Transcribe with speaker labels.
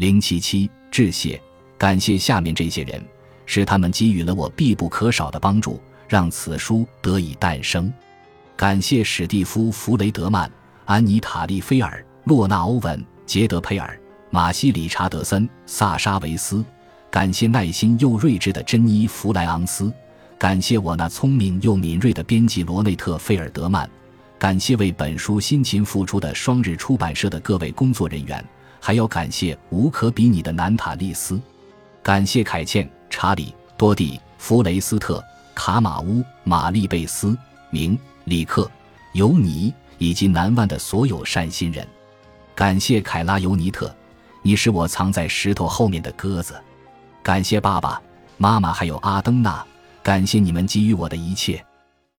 Speaker 1: 零七七致谢，感谢下面这些人，是他们给予了我必不可少的帮助，让此书得以诞生。感谢史蒂夫·弗雷德曼、安妮塔·利菲尔、洛纳·欧文、杰德·佩尔、马西·理查德森、萨沙·维斯。感谢耐心又睿智的珍妮·弗莱昂斯。感谢我那聪明又敏锐的编辑罗内特·费尔德曼，感谢为本书辛勤付出的双日出版社的各位工作人员，还要感谢无可比拟的南塔利斯，感谢凯茜、查理、多蒂、弗雷斯特、卡马乌、玛丽贝斯、明、里克、尤尼以及南湾的所有善心人，感谢凯拉尤尼特，你是我藏在石头后面的鸽子，感谢爸爸妈妈还有阿登娜。感谢你们给予我的一切。